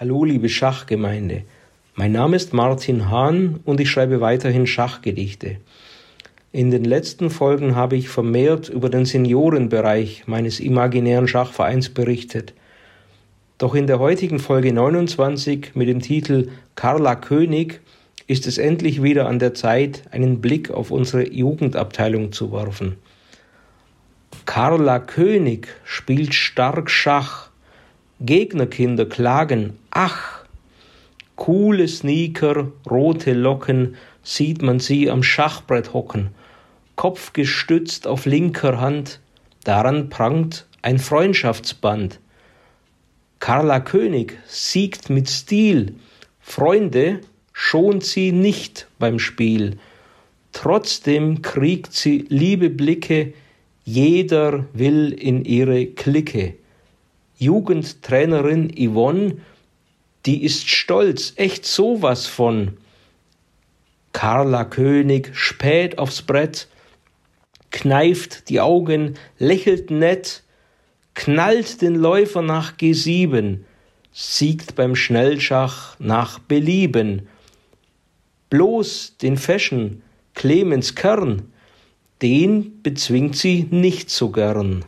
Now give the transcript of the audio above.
Hallo liebe Schachgemeinde. Mein Name ist Martin Hahn und ich schreibe weiterhin Schachgedichte. In den letzten Folgen habe ich vermehrt über den Seniorenbereich meines imaginären Schachvereins berichtet. Doch in der heutigen Folge 29 mit dem Titel Carla König ist es endlich wieder an der Zeit, einen Blick auf unsere Jugendabteilung zu werfen. Carla König spielt stark Schach. Gegnerkinder klagen, ach, coole Sneaker, rote Locken, sieht man sie am Schachbrett hocken, Kopf gestützt auf linker Hand, daran prangt ein Freundschaftsband. Carla König siegt mit Stil, Freunde schont sie nicht beim Spiel. Trotzdem kriegt sie liebe Blicke, jeder will in ihre Clique. Jugendtrainerin Yvonne, die ist stolz, echt sowas von. Carla König späht aufs Brett, kneift die Augen, lächelt nett, knallt den Läufer nach G7, siegt beim Schnellschach nach Belieben. Bloß den Fashion Clemens Kern, den bezwingt sie nicht so gern.